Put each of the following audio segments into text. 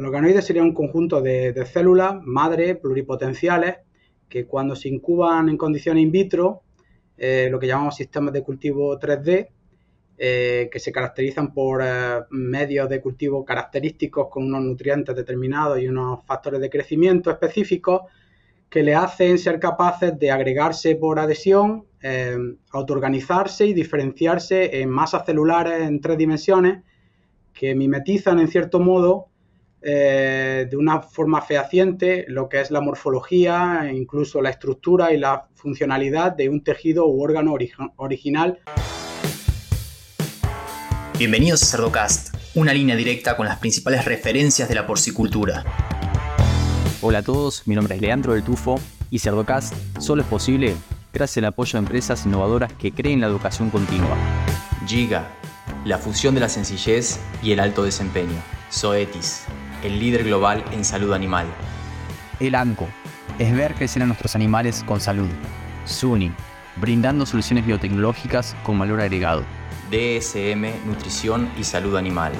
Los organoides serían un conjunto de, células madre pluripotenciales que cuando se incuban en condiciones in vitro, eh, lo que llamamos sistemas de cultivo 3D, eh, que se caracterizan por eh, medios de cultivo característicos con unos nutrientes determinados y unos factores de crecimiento específicos que le hacen ser capaces de agregarse por adhesión, autoorganizarse y diferenciarse en masas celulares en tres dimensiones que mimetizan en cierto modo eh, de una forma fehaciente lo que es la morfología, incluso la estructura y la funcionalidad de un tejido u órgano original. Bienvenidos a Cerdocast, una línea directa con las principales referencias de la porcicultura. Hola a todos, mi nombre es Leandro del Tufo y Cerdocast solo es posible gracias al apoyo de empresas innovadoras que creen la educación continua. Giga, la fusión de la sencillez y el alto desempeño. Zoetis, el líder global en salud animal. El ANCO es ver crecer a nuestros animales con salud. SUNY, brindando soluciones biotecnológicas con valor agregado. DSM, Nutrición y Salud Animal,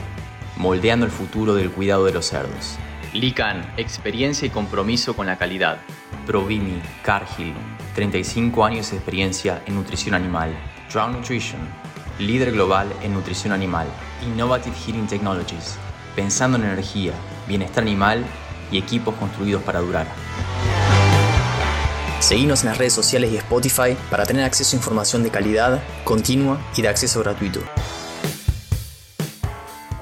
moldeando el futuro del cuidado de los cerdos. LICAN, experiencia y compromiso con la calidad. Provimi, Cargill, 35 años de experiencia en nutrición animal. Drown Nutrition, líder global en nutrición animal. Innovative Heating Technologies, pensando en energía, bienestar animal y equipos construidos para durar. Seguimos en las redes sociales y Spotify para tener acceso a información de calidad, continua y de acceso gratuito.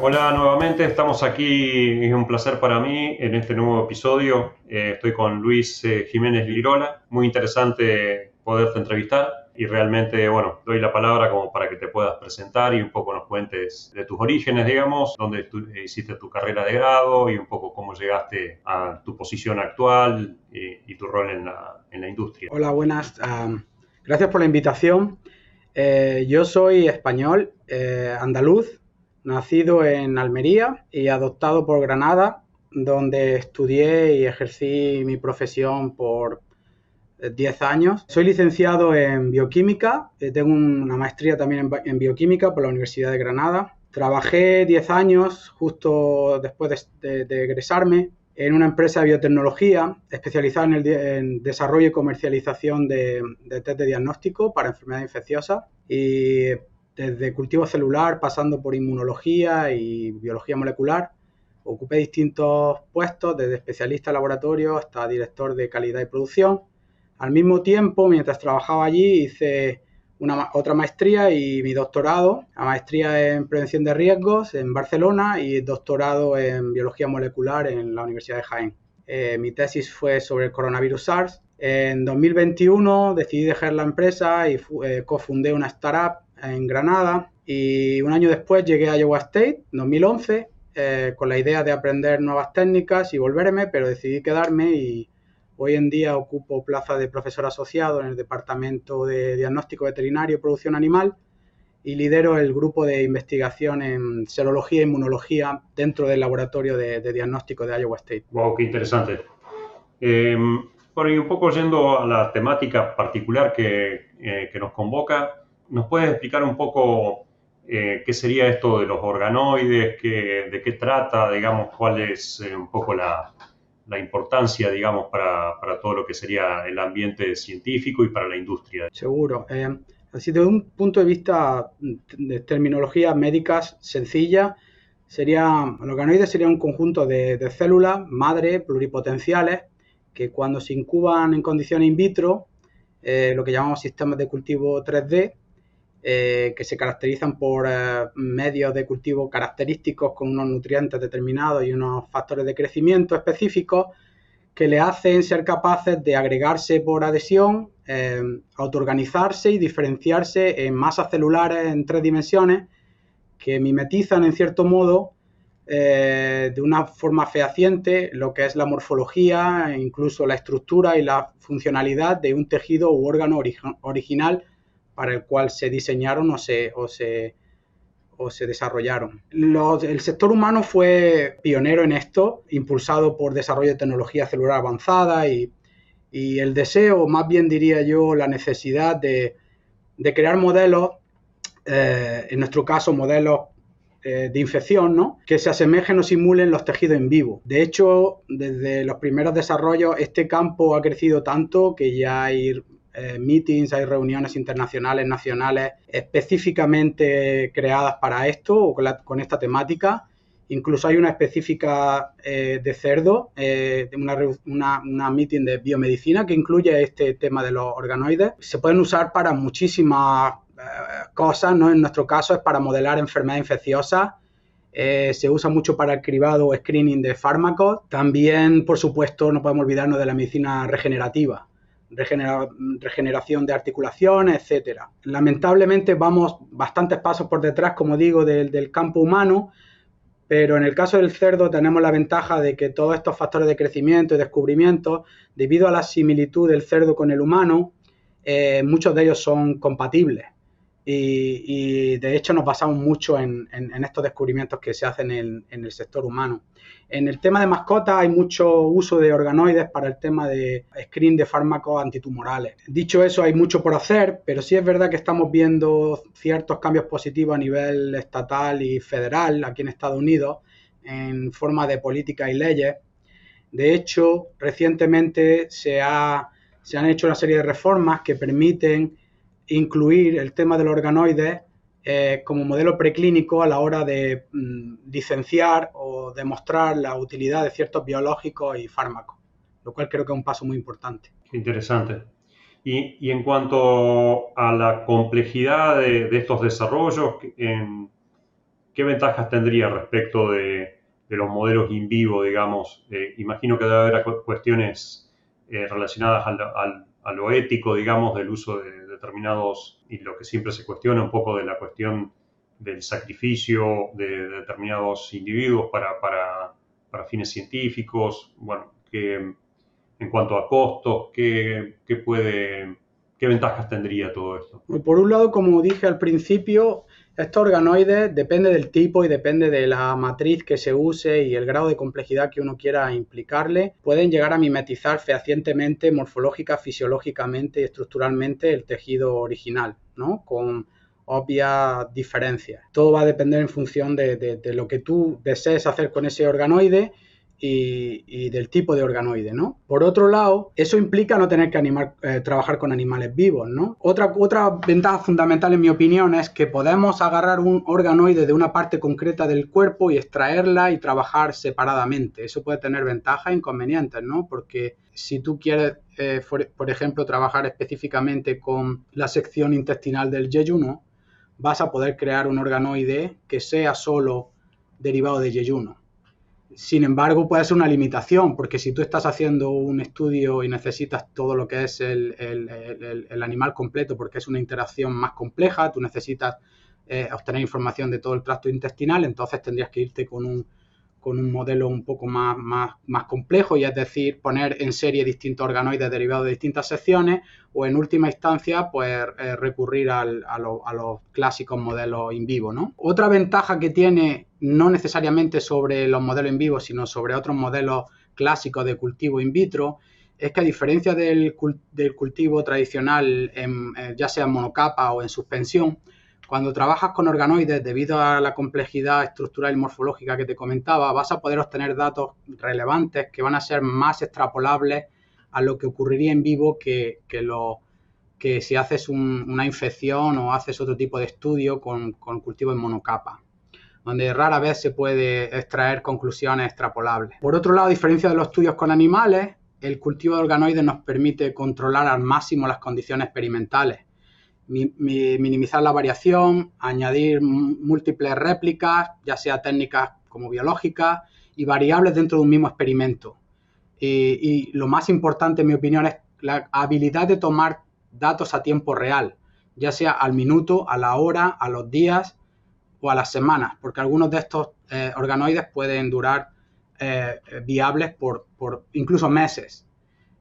Hola nuevamente, estamos aquí, es un placer para mí en este nuevo episodio. Eh, estoy con Luis eh, Jiménez Lirola, muy interesante poderte entrevistar y realmente, bueno, doy la palabra como para que te puedas presentar y un poco nos cuentes de tus orígenes, digamos, dónde hiciste tu carrera de grado y un poco cómo llegaste a tu posición actual y, tu rol en la, en la, industria. Hola, buenas. gracias por la invitación. Eh, yo soy español, eh, andaluz, nacido en Almería y adoptado por Granada, donde estudié y ejercí mi profesión por 10 años. Soy licenciado en bioquímica, eh, tengo una maestría también en, bioquímica por la Universidad de Granada. Trabajé 10 años justo después de, egresarme en una empresa de biotecnología especializada en el desarrollo y comercialización de, de test de diagnóstico para enfermedades infecciosas y desde cultivo celular pasando por inmunología y biología molecular. Ocupé distintos puestos, desde especialista en laboratorio hasta director de calidad y producción al mismo tiempo, mientras trabajaba allí, hice una, otra maestría y mi doctorado, la maestría en prevención de riesgos en Barcelona y doctorado en biología molecular en la Universidad de Jaén. Eh, mi tesis fue sobre el coronavirus SARS. En 2021 decidí dejar la empresa y eh, cofundé una startup en Granada y un año después llegué a Iowa State, 2011, eh, con la idea de aprender nuevas técnicas y volverme, pero decidí quedarme y Hoy en día ocupo plaza de profesor asociado en el Departamento de Diagnóstico Veterinario y Producción Animal y lidero el grupo de investigación en serología e inmunología dentro del laboratorio de, diagnóstico de Iowa State. Wow, qué interesante. Eh, bueno, y un poco yendo a la temática particular que, eh, nos convoca, ¿nos puedes explicar un poco eh, qué sería esto de los organoides, de qué trata, digamos, cuál es eh, un poco la, la importancia, digamos, para, todo lo que sería el ambiente científico y para la industria. Seguro. Eh, así, desde un punto de vista de terminología médicas sencilla, sería, el organoide sería un conjunto de, células madre pluripotenciales que cuando se incuban en condiciones in vitro, eh, lo que llamamos sistemas de cultivo 3D, eh, que se caracterizan por eh, medios de cultivo característicos con unos nutrientes determinados y unos factores de crecimiento específicos que le hacen ser capaces de agregarse por adhesión, eh, autoorganizarse y diferenciarse en masas celulares en tres dimensiones que mimetizan en cierto modo de una forma fehaciente lo que es la morfología, incluso la estructura y la funcionalidad de un tejido u órgano original para el cual se diseñaron o se, o se, o se desarrollaron. el sector humano fue pionero en esto, impulsado por desarrollo de tecnología celular avanzada y, y el deseo, más bien diría yo, la necesidad de, de crear modelos, eh, en nuestro caso modelos eh, de infección, ¿no? Que se asemejen o simulen los tejidos en vivo. De hecho, desde los primeros desarrollos, este campo ha crecido tanto que ya hay eh, meetings, hay reuniones internacionales, nacionales, específicamente creadas para esto o con, esta temática. Incluso hay una específica eh, de cerdo, una, una, meeting de biomedicina que incluye este tema de los organoides. Se pueden usar para muchísimas cosas, ¿no? En nuestro caso es para modelar enfermedades infecciosas. Eh, se usa mucho para el cribado o screening de fármacos. También, por supuesto, no podemos olvidarnos de la medicina regenerativa, regeneración de articulaciones, etcétera. Lamentablemente vamos bastantes pasos por detrás, como digo, del, del campo humano, pero en el caso del cerdo tenemos la ventaja de que todos estos factores de crecimiento y descubrimiento, debido a la similitud del cerdo con el humano, eh, muchos de ellos son compatibles. Y, de hecho nos basamos mucho en, estos descubrimientos que se hacen en, el sector humano. En el tema de mascotas hay mucho uso de organoides para el tema de screen de fármacos antitumorales. Dicho eso, hay mucho por hacer, pero sí es verdad que estamos viendo ciertos cambios positivos a nivel estatal y federal aquí en Estados Unidos en forma de políticas y leyes. De hecho, recientemente se, se han hecho una serie de reformas que permiten incluir el tema del organoide eh, como modelo preclínico a la hora de mm, licenciar o demostrar la utilidad de ciertos biológicos y fármacos, lo cual creo que es un paso muy importante. Interesante. Y, en cuanto a la complejidad de, estos desarrollos, ¿qué ventajas tendría respecto de, los modelos in vivo, digamos? Eh, imagino que debe haber cuestiones eh, relacionadas a lo ético, digamos, del uso de, determinados, y lo que siempre se cuestiona un poco de la cuestión del sacrificio de, determinados individuos para, para, para, fines científicos, bueno, que en cuanto a costos, ¿qué, qué puede, qué ventajas tendría todo esto? Por un lado, como dije al principio, estos organoides depende del tipo y depende de la matriz que se use y el grado de complejidad que uno quiera implicarle. Pueden llegar a mimetizar fehacientemente, morfológica, fisiológicamente y estructuralmente el tejido original, ¿no? Con obvias diferencias. Todo va a depender en función de, de lo que tú desees hacer con ese organoide y, del tipo de organoide, ¿no? Por otro lado, eso implica no tener que eh, trabajar con animales vivos, ¿no? Otra, otra ventaja fundamental, en mi opinión, es que podemos agarrar un organoide de una parte concreta del cuerpo y extraerla y trabajar separadamente. Eso puede tener ventajas e inconvenientes, ¿no? Porque si tú quieres, eh, por, ejemplo, trabajar específicamente con la sección intestinal del yeyuno, vas a poder crear un organoide que sea solo derivado de yeyuno sin embargo, puede ser una limitación, porque si tú estás haciendo un estudio y necesitas todo lo que es el, animal completo, porque es una interacción más compleja, tú necesitas eh, obtener información de todo el tracto intestinal, entonces tendrías que irte con un, con un modelo un poco más, más, más, complejo, y es decir, poner en serie distintos organoides derivados de distintas secciones, o en última instancia, pues eh, recurrir al, a, a, los clásicos modelos in vivo. ¿no? Otra ventaja que tiene, no necesariamente sobre los modelos in vivo, sino sobre otros modelos clásicos de cultivo in vitro, es que a diferencia del, del cultivo tradicional, en, eh, ya sea en monocapa o en suspensión, cuando trabajas con organoides, debido a la complejidad estructural y morfológica que te comentaba, vas a poder obtener datos relevantes que van a ser más extrapolables a lo que ocurriría en vivo que, lo, que si haces una infección o haces otro tipo de estudio con, con cultivo en monocapa donde rara vez se puede extraer conclusiones extrapolables. Por otro lado, a diferencia de los estudios con animales, el cultivo de organoides nos permite controlar al máximo las condiciones experimentales minimizar la variación, añadir múltiples réplicas, ya sea técnicas como biológicas, y variables dentro de un mismo experimento. Y, lo más importante, en mi opinión, es la habilidad de tomar datos a tiempo real, ya sea al minuto, a la hora, a los días o a las semanas, porque algunos de estos eh, organoides pueden durar eh, viables por, por incluso meses.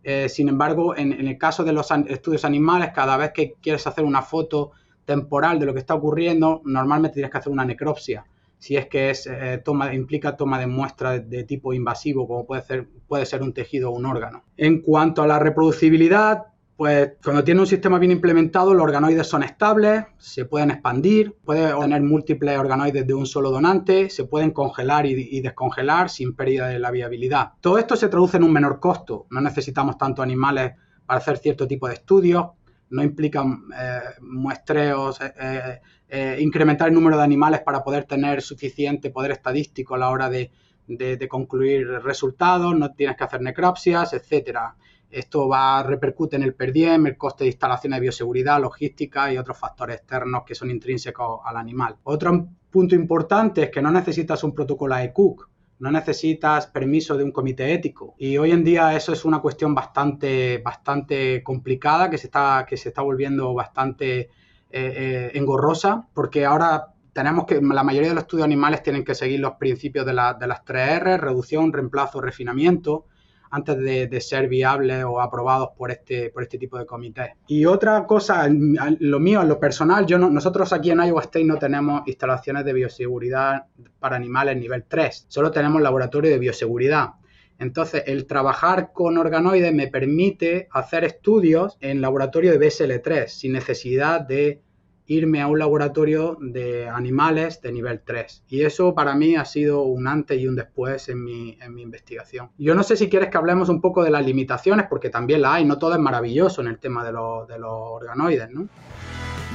Eh, sin embargo, en, el caso de los estudios animales, cada vez que quieres hacer una foto temporal de lo que está ocurriendo, normalmente tienes que hacer una necropsia. Si es que es, eh, toma, implica toma de muestras de, tipo invasivo, como puede ser, puede ser un tejido o un órgano. En cuanto a la reproducibilidad, Pues cuando tiene un sistema bien implementado, los organoides son estables, se pueden expandir, puede tener múltiples organoides de un solo donante, se pueden congelar y, descongelar sin pérdida de la viabilidad. Todo esto se traduce en un menor costo. No necesitamos tanto animales para hacer cierto tipo de estudios, no implican eh, muestreos, eh, eh, incrementar el número de animales para poder tener suficiente poder estadístico a la hora de, de, concluir resultados, no tienes que hacer necropsias, etcétera. Esto va a repercute en el per el coste de instalación de bioseguridad, logística y otros factores externos que son intrínsecos al animal. Otro punto importante es que no necesitas un protocolo ECUC, no necesitas permiso de un comité ético. Y hoy en día eso es una cuestión bastante, bastante complicada que se está, que se está volviendo bastante eh, eh, engorrosa, porque ahora tenemos que, la mayoría de los estudios animales tienen que seguir los principios de, las 3R, reducción, reemplazo, refinamiento, antes de, ser viables o aprobados por este, por este tipo de comités. Y otra cosa, lo mío, lo personal, nosotros aquí en Iowa State no tenemos instalaciones de bioseguridad para animales nivel 3, solo tenemos laboratorio de bioseguridad. Entonces, el trabajar con organoides me permite hacer estudios en laboratorio de BSL3 sin necesidad de irme a un laboratorio de animales de nivel 3. Y eso para mí ha sido un antes y un después en mi, en mi investigación. Yo no sé si quieres que hablemos un poco de las limitaciones, porque también la hay, no todo es maravilloso en el tema de, de los organoides, ¿no?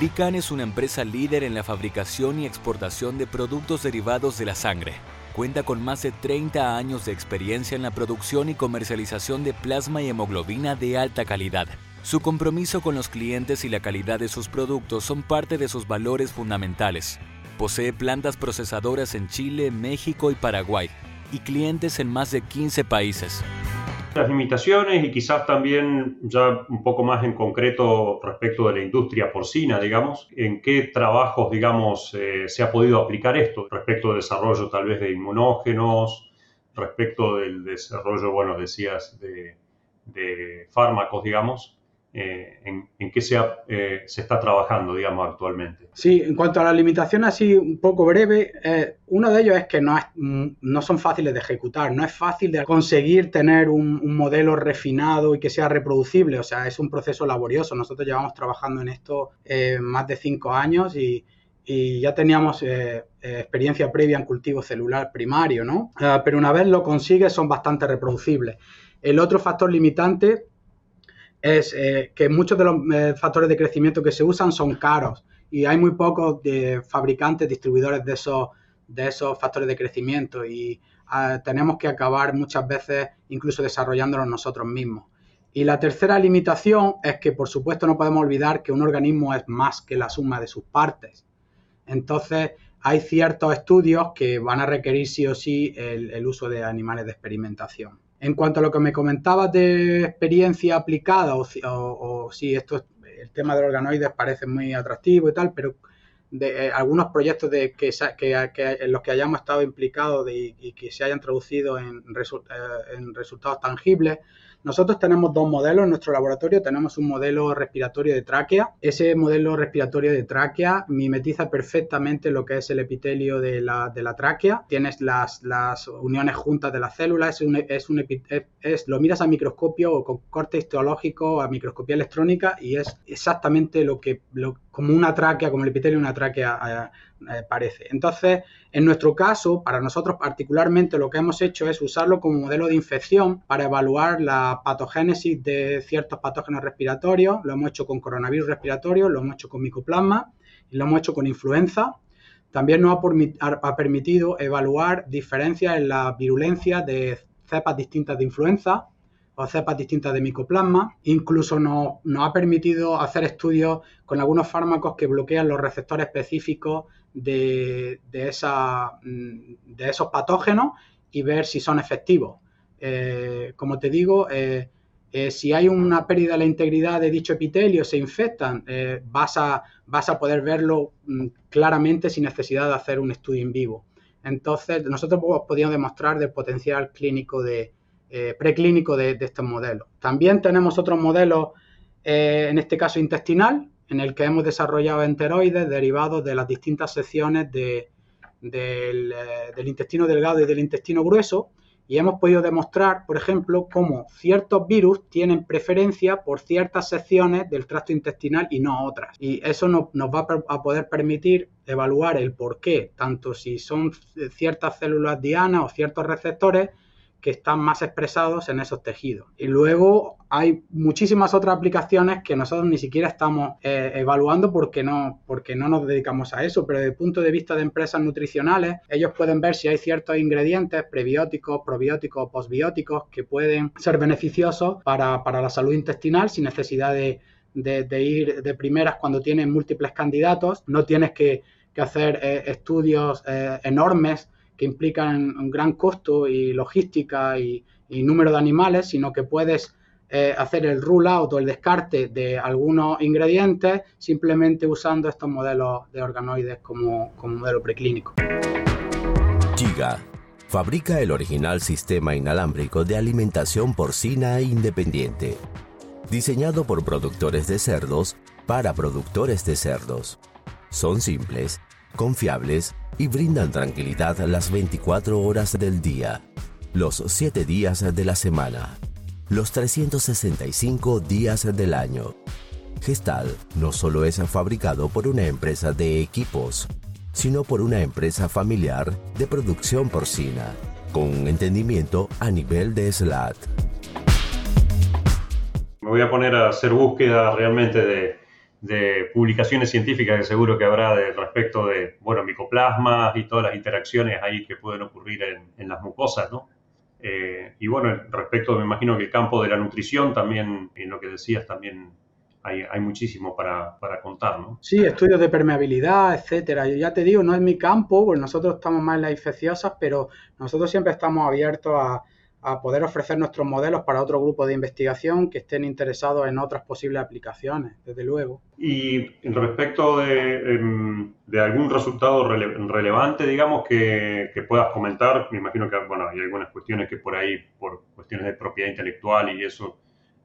Lican es una empresa líder en la fabricación y exportación de productos derivados de la sangre. Cuenta con más de 30 años de experiencia en la producción y comercialización de plasma y hemoglobina de alta calidad su compromiso con los clientes y la calidad de sus productos son parte de sus valores fundamentales. Posee plantas procesadoras en Chile, México y Paraguay y clientes en más de 15 países. Las limitaciones y quizás también ya un poco más en concreto respecto de la industria porcina, digamos, en qué trabajos, digamos, eh, se ha podido aplicar esto respecto del desarrollo tal vez de inmunógenos, respecto del desarrollo, bueno, decías, de, de fármacos, digamos, eh, en, qué se, eh, se, está trabajando, digamos, actualmente. Sí, en cuanto a las limitaciones, así un poco breve, eh, uno de ellos es que no, mm, no son fáciles de ejecutar, no es fácil de conseguir tener un, modelo refinado y que sea reproducible, o sea, es un proceso laborioso. Nosotros llevamos trabajando en esto más de cinco años y, y ya teníamos experiencia previa en cultivo celular primario, ¿no? Ah, pero una vez lo consigues son bastante reproducibles. El otro factor limitante es eh, que muchos de los eh, factores de crecimiento que se usan son caros y hay muy pocos de fabricantes, distribuidores de esos, de esos factores de crecimiento y ah, tenemos que acabar muchas veces incluso desarrollándolos nosotros mismos. Y la tercera limitación es que, por supuesto, no podemos olvidar que un organismo es más que la suma de sus partes. Entonces, hay ciertos estudios que van a requerir sí o sí el uso de animales de experimentación. En cuanto a lo que me comentabas de experiencia aplicada, o, si esto el tema de los organoides parece muy atractivo y tal, pero de eh, algunos proyectos de que, en los que hayamos estado implicados y que se hayan traducido en, eh, en resultados tangibles, nosotros tenemos dos modelos en nuestro laboratorio. Tenemos un modelo respiratorio de tráquea. Ese modelo respiratorio de tráquea mimetiza perfectamente lo que es el epitelio de la, de la tráquea. Tienes las, las, uniones juntas de las células. Es un, es un es, lo miras a microscopio o con corte histológico, a microscopía electrónica y es exactamente lo que, lo, como una tráquea, como el epitelio de una tráquea eh, parece. Entonces, en nuestro caso, para nosotros particularmente, lo que hemos hecho es usarlo como modelo de infección para evaluar la patogénesis de ciertos patógenos respiratorios. Lo hemos hecho con coronavirus respiratorio, lo hemos hecho con micoplasma y lo hemos hecho con influenza. También nos ha permitido evaluar diferencias en la virulencia de cepas distintas de influenza o cepas distintas de micoplasma. Incluso nos, ha permitido hacer estudios con algunos fármacos que bloquean los receptores específicos de, mm, de esos patógenos y ver si son efectivos. Eh, como te digo, eh, eh, si hay una pérdida de la integridad de dicho epitelio, se infectan, vas, a, vas a poder verlo mm, claramente sin necesidad de hacer un estudio en vivo. Entonces, nosotros podíamos demostrar el potencial clínico de, preclínico de, estos modelos. También tenemos otros modelos, en este caso intestinal, en el que hemos desarrollado enteroides derivados de las distintas secciones eh, del, intestino delgado y del intestino grueso. y hemos podido demostrar, por ejemplo, cómo ciertos virus tienen preferencia por ciertas secciones del tracto intestinal y no otras. Y eso nos, va a poder permitir evaluar el por qué, tanto si son ciertas células dianas o ciertos receptores, que están más expresados en esos tejidos. Y luego hay muchísimas otras aplicaciones que nosotros ni siquiera estamos eh, evaluando porque no, porque no nos dedicamos a eso, pero desde el punto de vista de empresas nutricionales, ellos pueden ver si hay ciertos ingredientes prebióticos, probióticos, postbióticos que pueden ser beneficiosos para, la salud intestinal sin necesidad de, ir de primeras cuando tienen múltiples candidatos. No tienes que, hacer eh, estudios eh, enormes implican un gran costo y logística y, número de animales, sino que puedes eh, hacer el rule out o el descarte de algunos ingredientes simplemente usando estos modelos de organoides como, como modelo preclínico. Giga fabrica el original sistema inalámbrico de alimentación porcina independiente, diseñado por productores de cerdos para productores de cerdos. Son simples, confiables y brindan tranquilidad las 24 horas del día, los 7 días de la semana, los 365 días del año. Gestal no solo es fabricado por una empresa de equipos, sino por una empresa familiar de producción porcina, con entendimiento a nivel de SLAT. Me voy a poner a hacer búsqueda realmente de de publicaciones científicas que seguro que habrá de, respecto de, bueno, micoplasmas y todas las interacciones ahí que pueden ocurrir en, las mucosas, ¿no? Eh, y bueno, respecto, me imagino que el campo de la nutrición también, en lo que decías, también hay, hay muchísimo para, para, contar, ¿no? Sí, estudios de permeabilidad, etcétera. Yo ya te digo, no es mi campo, pues nosotros estamos más en las infecciosas, pero nosotros siempre estamos abiertos a, a poder ofrecer nuestros modelos para otro grupo de investigación que estén interesados en otras posibles aplicaciones, desde luego. Y respecto de, em, de algún resultado relevante, digamos, que, que, puedas comentar, me imagino que bueno, hay algunas cuestiones que por ahí, por cuestiones de propiedad intelectual y eso,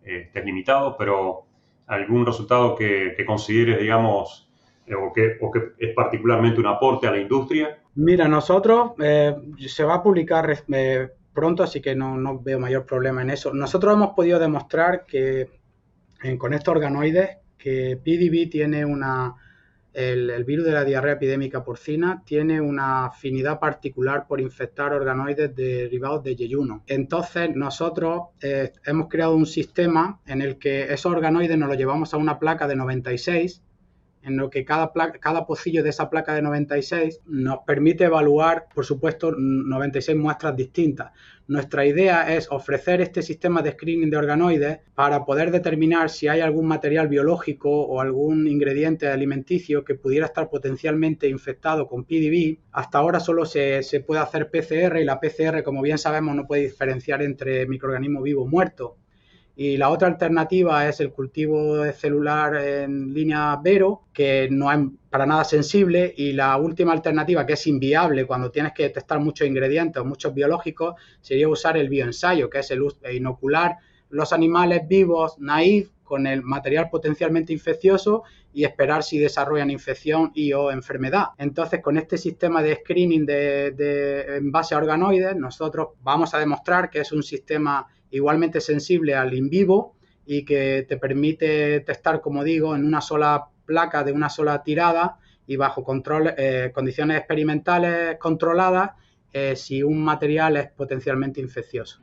eh, estés limitado, pero algún resultado que, que consideres, digamos, eh, o, que, o que es particularmente un aporte a la industria. Mira, nosotros eh, se va a publicar pronto, así que no, veo mayor problema en eso. Nosotros hemos podido demostrar que con estos organoides que PDB tiene una, el, virus de la diarrea epidémica porcina tiene una afinidad particular por infectar organoides derivados de yeyuno. Entonces nosotros eh, hemos creado un sistema en el que esos organoides nos los llevamos a una placa de 96 en lo que cada, pocillo de esa placa de 96 nos permite evaluar, por supuesto, 96 muestras distintas. Nuestra idea es ofrecer este sistema de screening de organoides para poder determinar si hay algún material biológico o algún ingrediente alimenticio que pudiera estar potencialmente infectado con PDB. Hasta ahora solo se, se puede hacer PCR y la PCR, como bien sabemos, no puede diferenciar entre microorganismo vivo o muerto. Y la otra alternativa es el cultivo celular en línea Vero, que no es para nada sensible. Y la última alternativa, que es inviable cuando tienes que detectar muchos ingredientes o muchos biológicos, sería usar el bioensayo, que es el inocular los animales vivos naif con el material potencialmente infeccioso y esperar si desarrollan infección y o enfermedad. Entonces, con este sistema de screening de, de, en base a organoides, nosotros vamos a demostrar que es un sistema igualmente sensible al in vivo y que te permite testar, como digo, en una sola placa de una sola tirada y bajo control, eh, condiciones experimentales controladas eh, si un material es potencialmente infeccioso.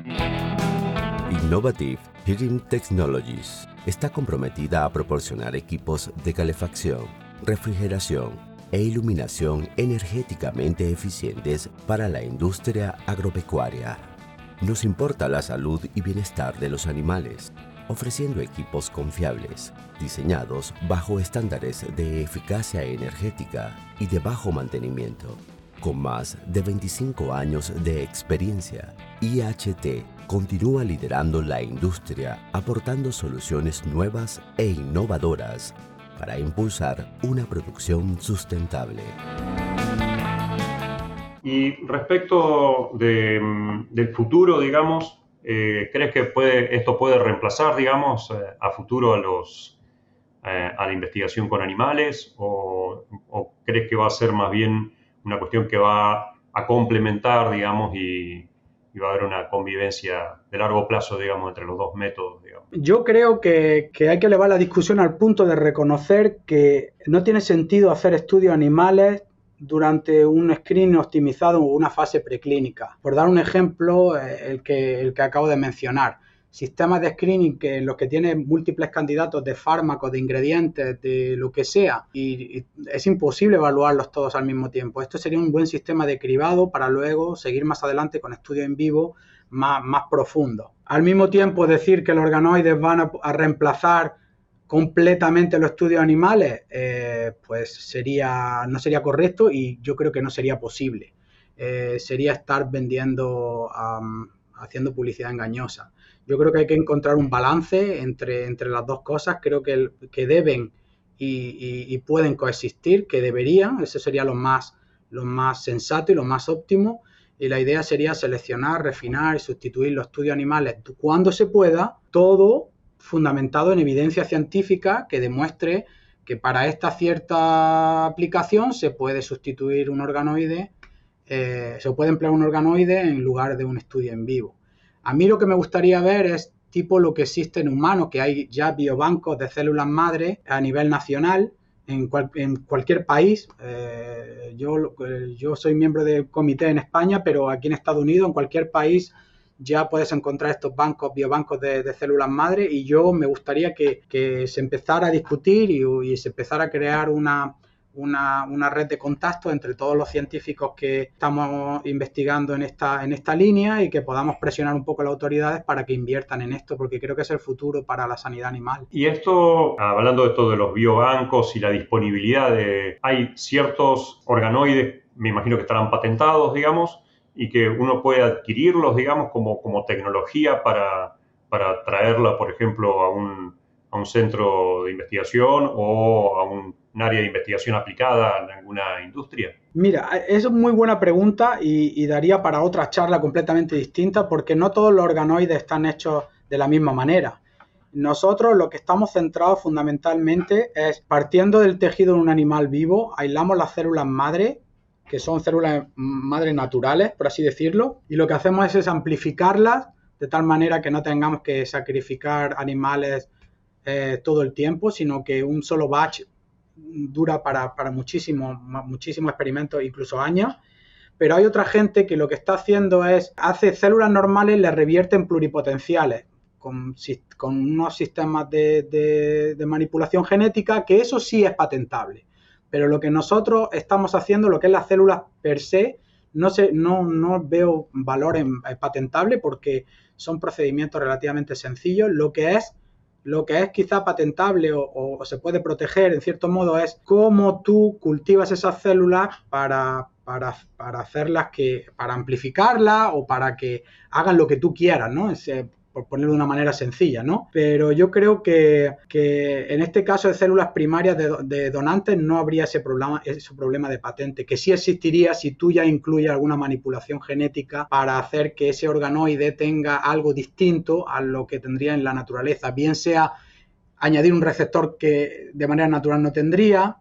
Innovative Heating Technologies está comprometida a proporcionar equipos de calefacción, refrigeración e iluminación energéticamente eficientes para la industria agropecuaria nos importa la salud y bienestar de los animales, ofreciendo equipos confiables, diseñados bajo estándares de eficacia energética y de bajo mantenimiento. Con más de 25 años de experiencia, IHT continúa liderando la industria aportando soluciones nuevas e innovadoras para impulsar una producción sustentable. Y respecto mm, del futuro, digamos, eh, ¿crees que puede, esto puede reemplazar, digamos, eh, a futuro a, los, eh, la investigación con animales? O, crees que va a ser más bien una cuestión que va a complementar, digamos, y, va a haber una convivencia de largo plazo, digamos, entre los dos métodos. Yo creo que, que, hay que elevar la discusión al punto de reconocer que no tiene sentido hacer estudios animales durante un screening optimizado o una fase preclínica. Por dar un ejemplo, eh, el que, el que acabo de mencionar sistemas de screening que los que tienen múltiples candidatos de fármacos, de ingredientes, de lo que sea, y, es imposible evaluarlos todos al mismo tiempo. Esto sería un buen sistema de cribado para luego seguir más adelante con estudios en vivo más, más profundos. Al mismo tiempo, decir que los organoides van a, reemplazar completamente los estudios animales, eh, pues sería, no sería correcto y yo creo que no sería posible. Eh, sería estar vendiendo, haciendo publicidad engañosa. Yo creo que hay que encontrar un balance entre, entre las dos cosas. Creo que, que deben y, pueden coexistir, que deberían. Eso sería lo más, lo más sensato y lo más óptimo. Y la idea sería seleccionar, refinar y sustituir los estudios animales cuando se pueda, todo fundamentado en evidencia científica que demuestre que para esta cierta aplicación se puede sustituir un organoide, eh, se puede emplear un organoide en lugar de un estudio en vivo. A mí lo que me gustaría ver es tipo lo que existe en humanos, que hay ya biobancos de células madre a nivel nacional en, cualquier país. Eh, yo, yo soy miembro del comité en España, pero aquí en Estados Unidos, en cualquier país, ya puedes encontrar estos bancos, biobancos de, células madre y yo me gustaría que, se empezara a discutir y se empezara a crear una, una, red de contacto entre todos los científicos que estamos investigando en esta, en esta línea y que podamos presionar un poco a las autoridades para que inviertan en esto, porque creo que es el futuro para la sanidad animal. Y esto, hablando de esto de los biobancos y la disponibilidad de... Hay ciertos organoides, me imagino que estarán patentados, digamos, y que uno puede adquirirlos, digamos, como, como tecnología para, para traerla, por ejemplo, a un, a un centro de investigación o a un área de investigación aplicada en alguna industria? Mira, es muy buena pregunta y, daría para otra charla completamente distinta porque no todos los organoides están hechos de la misma manera. Nosotros lo que estamos centrados fundamentalmente es partiendo del tejido de un animal vivo, aislamos las células madre, que son células madre naturales, por así decirlo, y lo que hacemos es, amplificarlas de tal manera que no tengamos que sacrificar animales eh, todo el tiempo, sino que un solo batch dura para, para muchísimos muchísimo experimentos, incluso años. Pero hay otra gente que lo que está haciendo es, hace células normales, le revierte en pluripotenciales, con, con unos sistemas de, de, manipulación genética, que eso sí es patentable. Pero lo que nosotros estamos haciendo, lo que es las células per se, no, sé, no, no veo valor en, en patentable porque son procedimientos relativamente sencillos. Lo que es lo que es quizá patentable o, se puede proteger en cierto modo es cómo tú cultivas esas células para, para, hacerlas que, para amplificarlas o para que hagan lo que tú quieras, ¿no? Por ponerlo de una manera sencilla, ¿no? Pero yo creo que, en este caso de células primarias de, donantes no habría ese problema, ese problema de patente, que sí existiría si tú ya incluyes alguna manipulación genética para hacer que ese organoide tenga algo distinto a lo que tendría en la naturaleza, bien sea añadir un receptor que de manera natural no tendría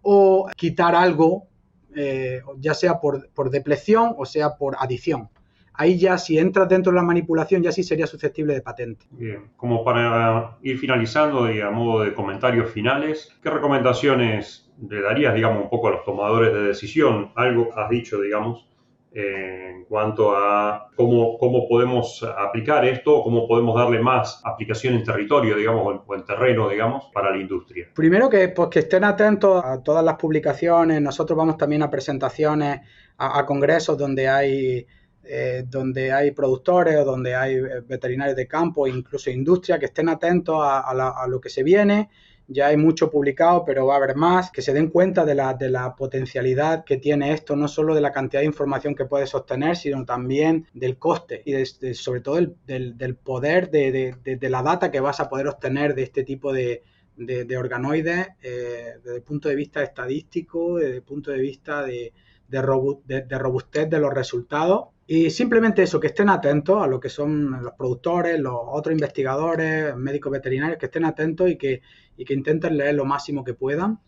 o quitar algo, eh, ya sea por, por depleción o sea por adición ahí ya si entras dentro de la manipulación ya sí sería susceptible de patente. Bien, como para ir finalizando y a modo de comentarios finales, ¿qué recomendaciones le darías, digamos, un poco a los tomadores de decisión? Algo has dicho, digamos, en cuanto a cómo, cómo podemos aplicar esto, cómo podemos darle más aplicación en territorio, digamos, o en, terreno, digamos, para la industria. Primero que, pues, que estén atentos a todas las publicaciones, nosotros vamos también a presentaciones, a congresos donde hay eh, donde hay productores o donde hay eh, veterinarios de campo, incluso industria, que estén atentos a, lo que se viene. Ya hay mucho publicado, pero va a haber más, que se den cuenta de la, de la potencialidad que tiene esto, no solo de la cantidad de información que puede sostener, sino también del coste y sobre todo del, poder de, la data que vas a poder obtener de este tipo de, de, organoides eh, desde el punto de vista estadístico, desde el punto de vista de, robustez de los resultados y simplemente eso, que estén atentos a lo que son los productores, los otros investigadores, médicos veterinarios, que estén atentos y que, y que intenten leer lo máximo que puedan.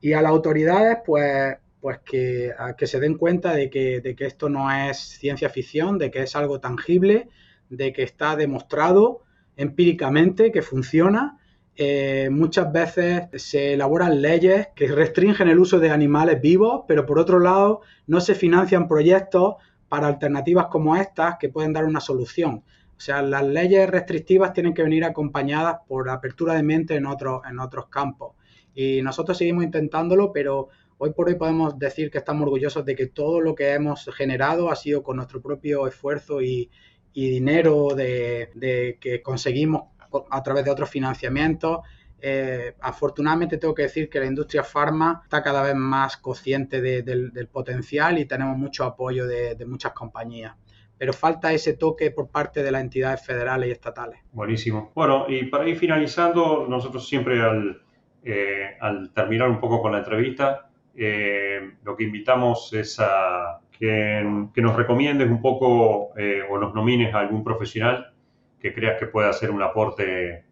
Y a las autoridades, pues, pues que, que se den cuenta de que, de que esto no es ciencia ficción, de que es algo tangible, de que está demostrado empíricamente que funciona. Eh, muchas veces se elaboran leyes que restringen el uso de animales vivos, pero por otro lado no se financian proyectos para alternativas como estas que pueden dar una solución. O sea, las leyes restrictivas tienen que venir acompañadas por apertura de mente en otros, en otros campos. Y nosotros seguimos intentándolo, pero hoy por hoy podemos decir que estamos orgullosos de que todo lo que hemos generado ha sido con nuestro propio esfuerzo y, dinero de, que conseguimos a través de otros financiamientos. Eh, afortunadamente tengo que decir que la industria farma está cada vez más consciente del, potencial y tenemos mucho apoyo de, muchas compañías pero falta ese toque por parte de las entidades federales y estatales. Buenísimo. Bueno, y para ir finalizando, nosotros siempre al, eh, al terminar un poco con la entrevista, eh, lo que invitamos es a que, nos recomiendes un poco eh, o nos nomines a algún profesional que creas que pueda hacer un aporte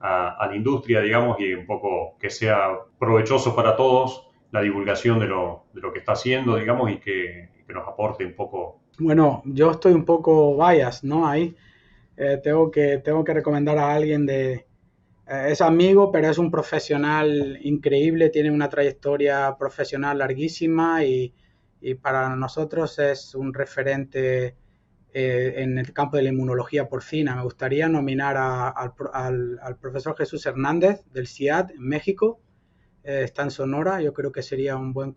a, la industria, digamos, y un poco que sea provechoso para todos la divulgación de lo, de lo que está haciendo, digamos, y que, nos aporte un poco. Bueno, yo estoy un poco bias, ¿no? Ahí tengo, que, tengo que recomendar a alguien de, eh, es amigo, pero es un profesional increíble, tiene una trayectoria profesional larguísima y, para nosotros es un referente eh, en el campo de la inmunología porcina. Me gustaría nominar al, profesor Jesús Hernández del CIAD en México. Eh, está en Sonora, yo creo que sería un buen,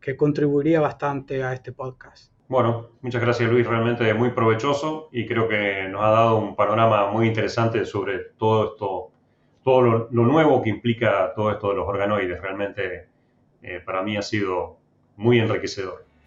que contribuiría bastante a este podcast. Bueno, muchas gracias Luis, realmente muy provechoso y creo que nos ha dado un panorama muy interesante sobre todo esto, todo lo, nuevo que implica todo esto de los organoides. Realmente eh, para mí ha sido muy enriquecedor